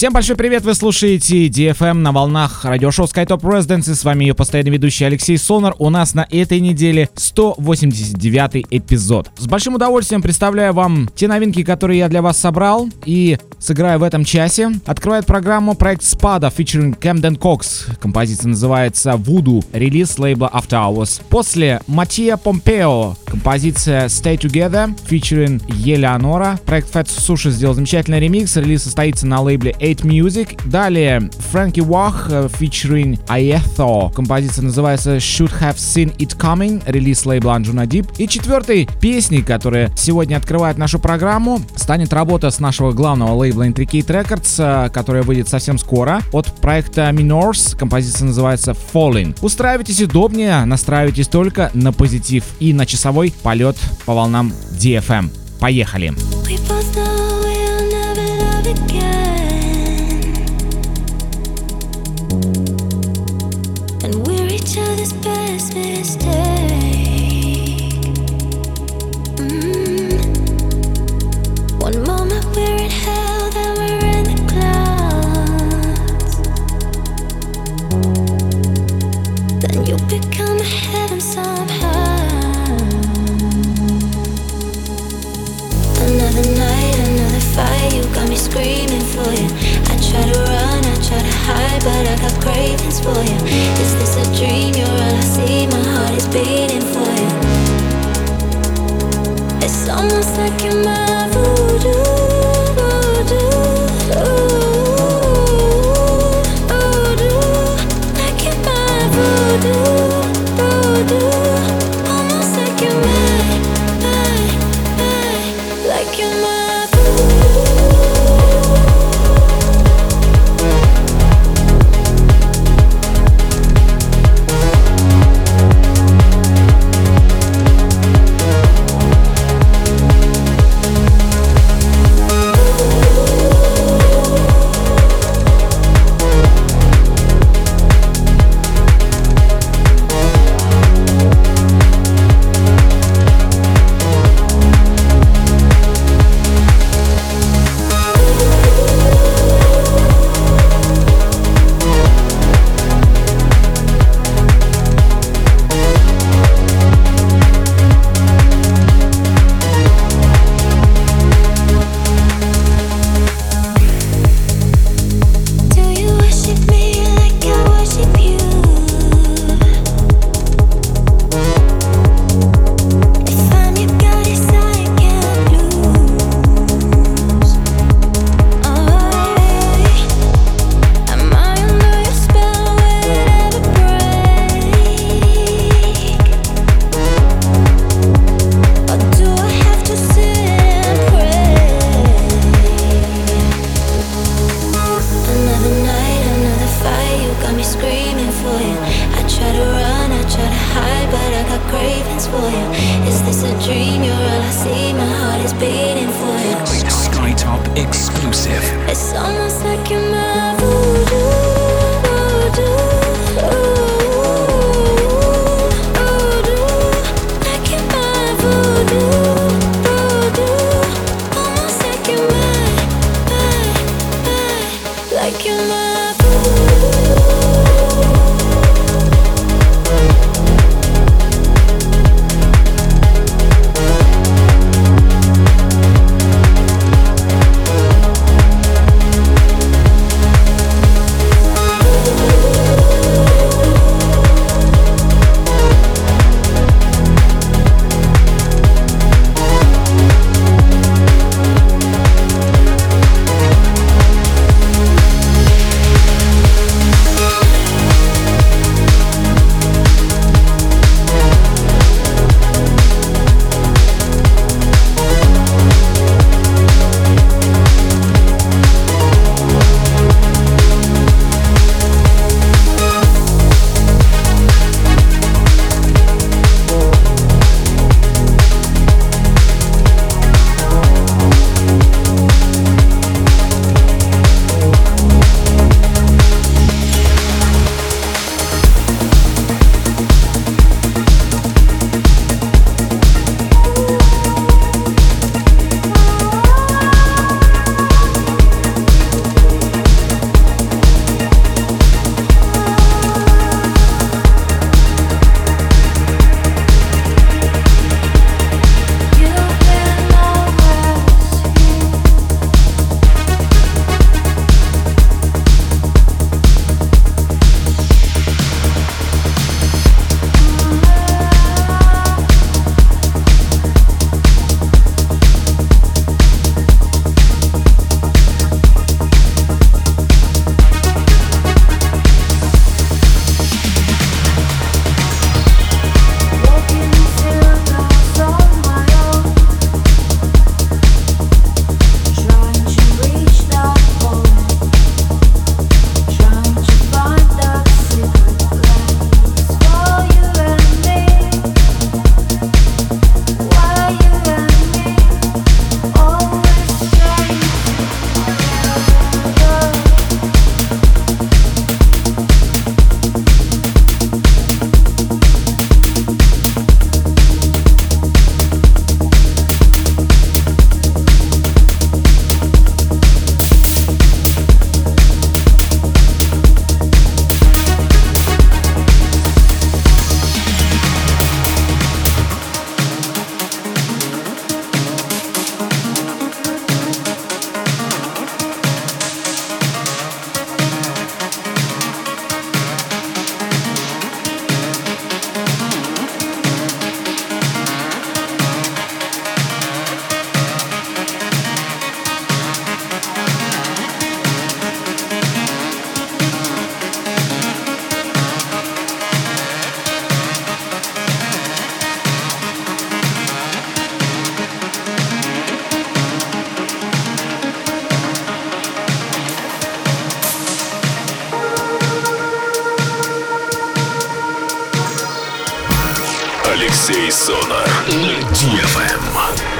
Всем большой привет, вы слушаете DFM на волнах радиошоу SkyTop Residence, с вами ее постоянный ведущий Алексей Сонар. У нас на этой неделе 189 эпизод. С большим удовольствием представляю вам те новинки, которые я для вас собрал и сыграю в этом часе. Открывает программу проект Spada featuring Camden Cox. Композиция называется Voodoo, релиз лейбла After Hours. После Матия Помпео, композиция Stay Together featuring Елеонора. Проект Fat Sushi сделал замечательный ремикс, релиз состоится на лейбле 8 Music. Далее Фрэнки Вах featuring Aetho. Композиция называется Should Have Seen It Coming, релиз лейбла Anjuna Deep. И четвертой песней, которая сегодня открывает нашу программу, станет работа с нашего главного лейбла Intricate Records, которая выйдет совсем скоро, от проекта Minors. Композиция называется Falling. Устраивайтесь удобнее, настраивайтесь только на позитив и на часовой полет по волнам DFM. Поехали! We both It's almost like you're my voodoo, voodoo, Сонар на DFM.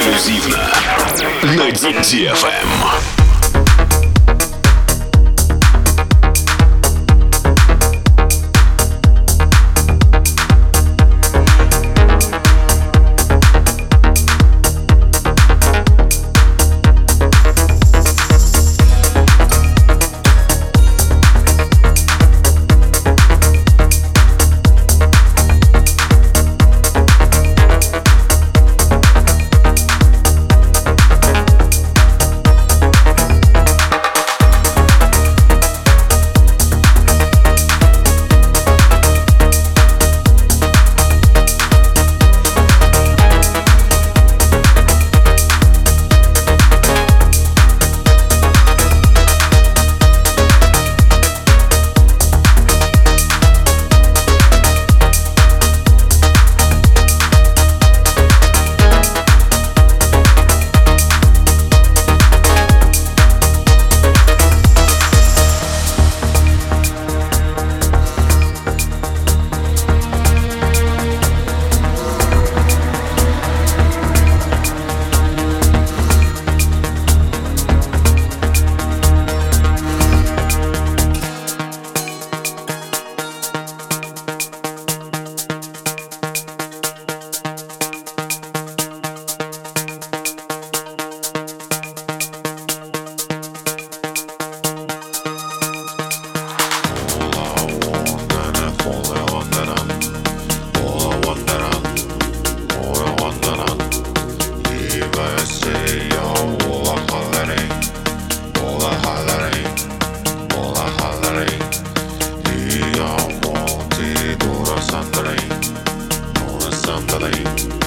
Эксклюзивно на 再い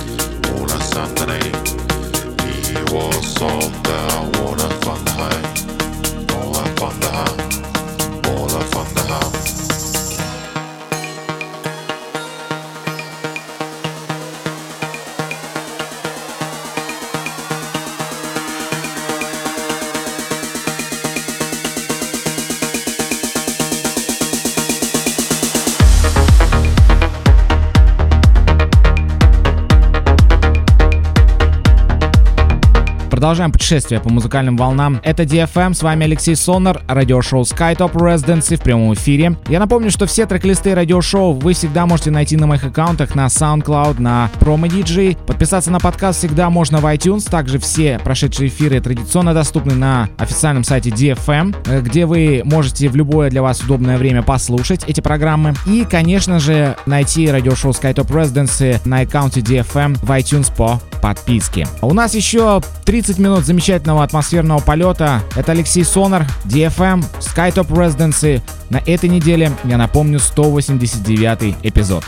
Продолжаем путешествие по музыкальным волнам. Это DFM, с вами Алексей Сонар, радиошоу SkyTop Residency в прямом эфире. Я напомню, что все трек-листы радиошоу вы всегда можете найти на моих аккаунтах на SoundCloud, на Promo DJ. Подписаться на подкаст всегда можно в iTunes. Также все прошедшие эфиры традиционно доступны на официальном сайте DFM, э, где вы можете в любое для вас удобное время послушать эти программы. И, конечно же, найти радиошоу SkyTop Residency на аккаунте DFM в iTunes по подписке. У нас еще 30 минут замечательного атмосферного полета. Это Алексей Сонар, DFM, SkyTop Residency. На этой неделе, я напомню, 189 эпизод.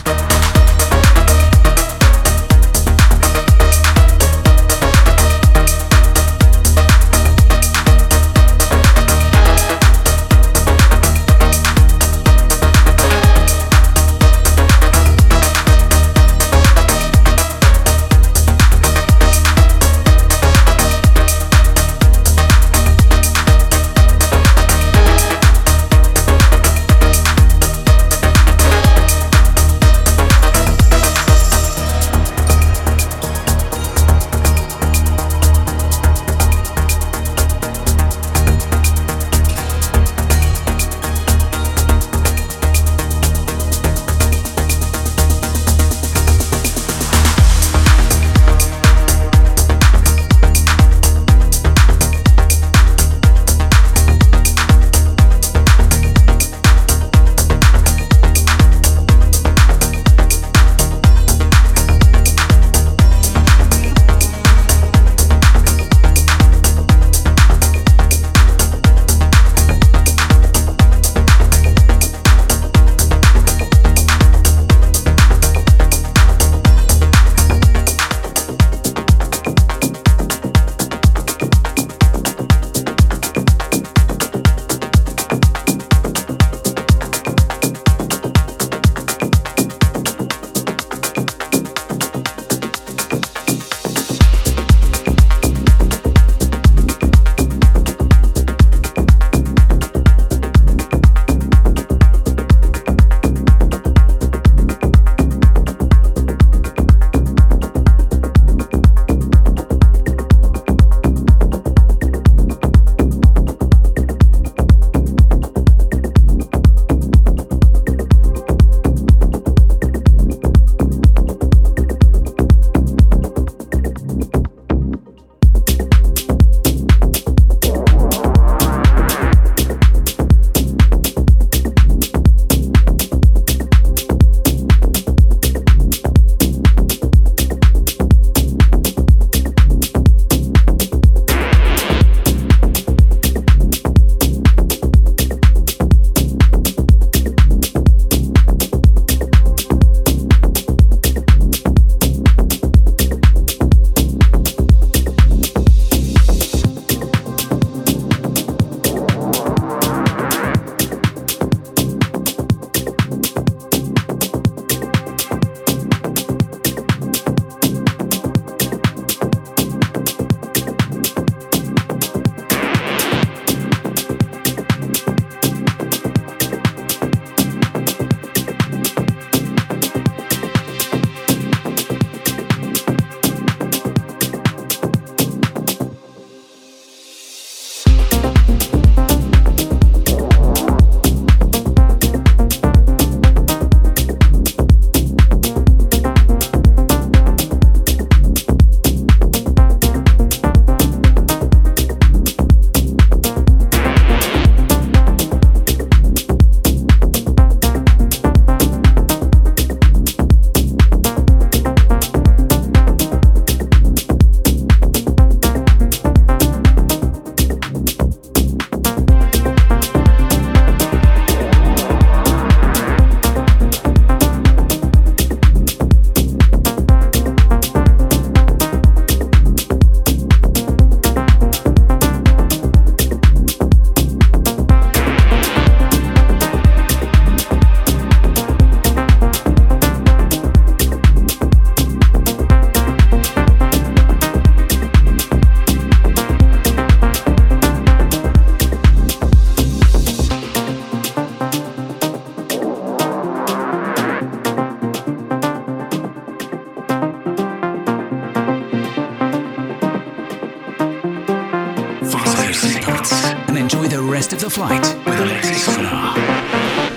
and enjoy the rest of the flight with Alexis Sonar.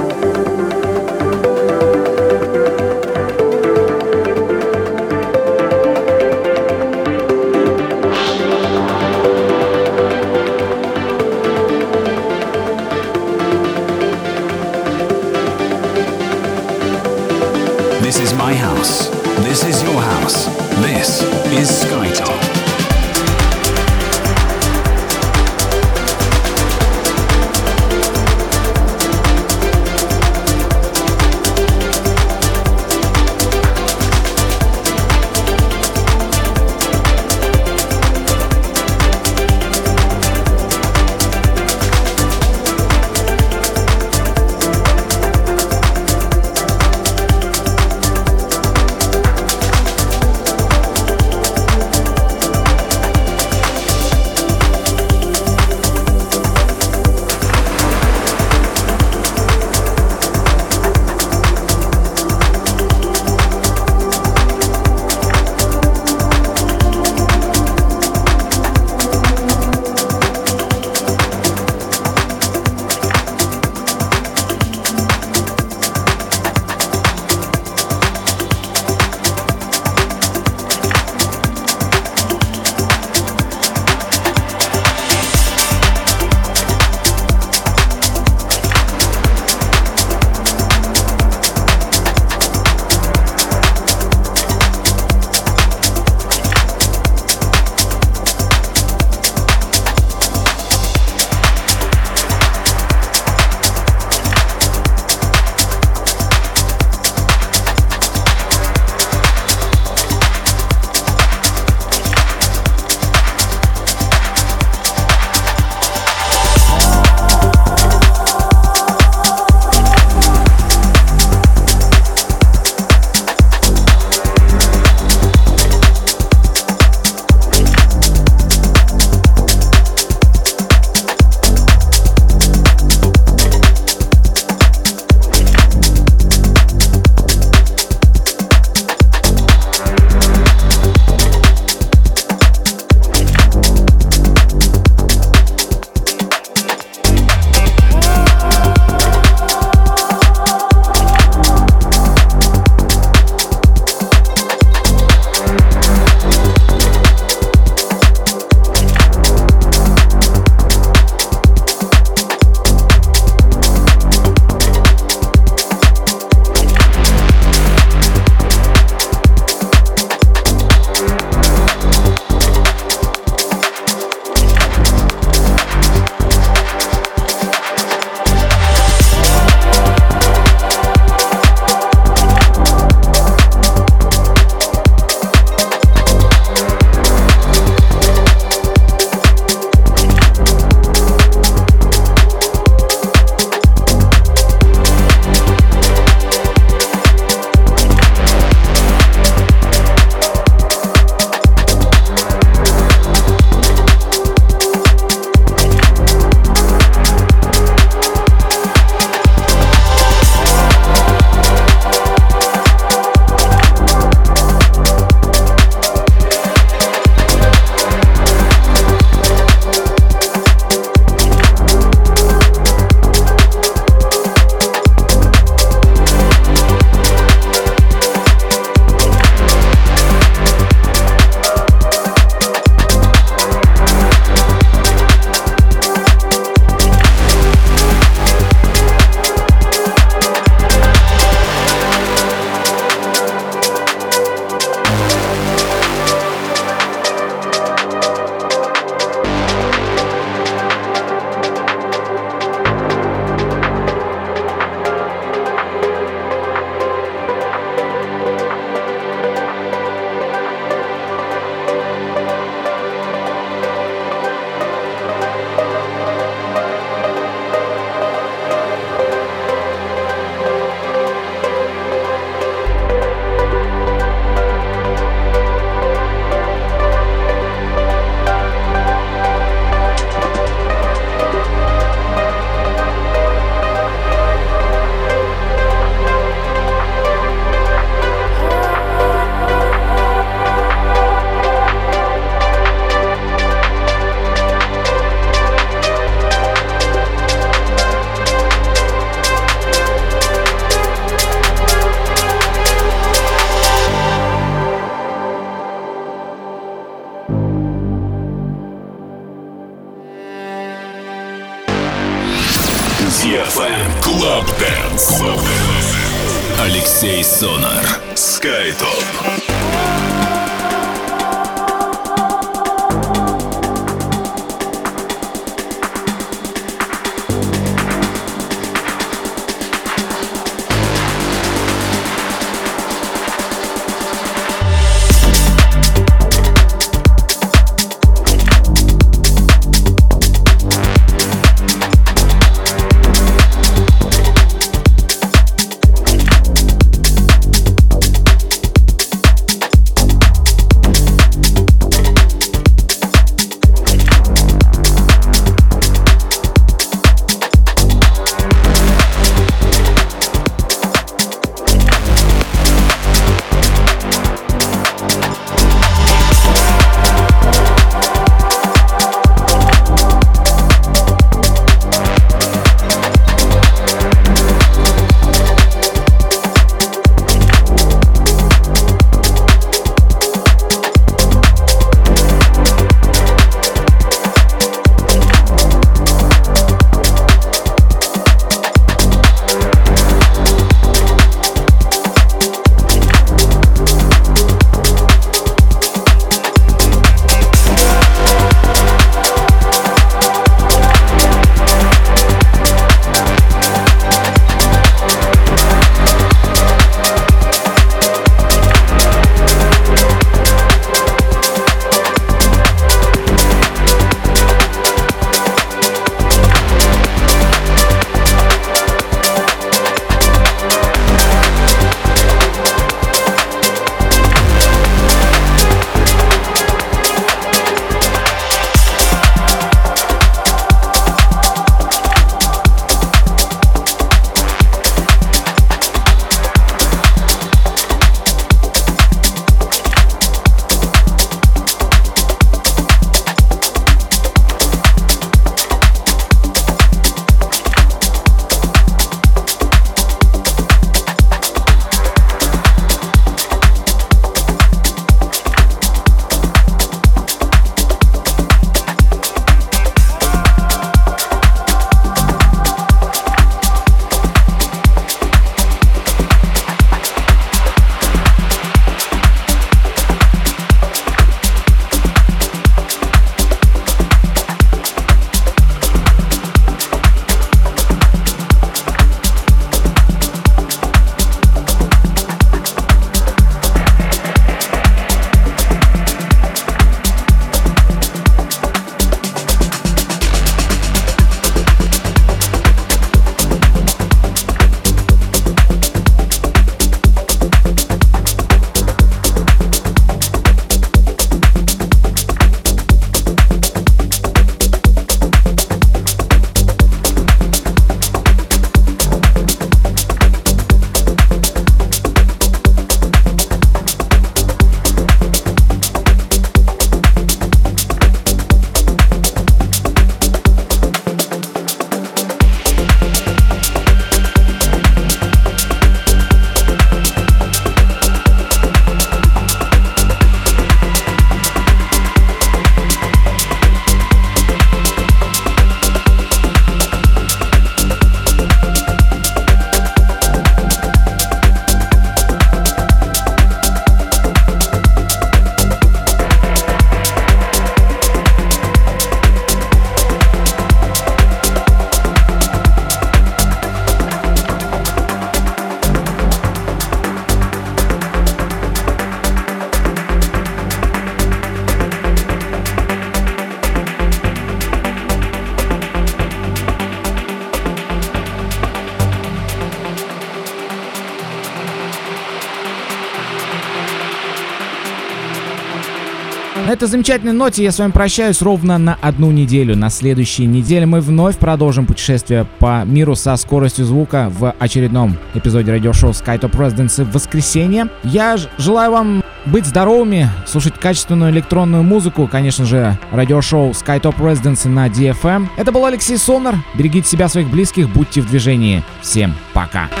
Этой замечательной ноте я с вами прощаюсь ровно на одну неделю. На следующей неделе мы вновь продолжим путешествие по миру со скоростью звука в очередном эпизоде радиошоу SkyTop Residency в воскресенье. Я желаю вам быть здоровыми, слушать качественную электронную музыку, конечно же, радиошоу SkyTop Residency на DFM. Это был Алексей Сонар. Берегите себя, своих близких, будьте в движении. Всем пока. Ladies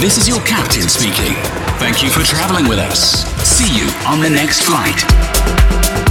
this is your captain speaking. Thank you for traveling with us. See you on the next flight.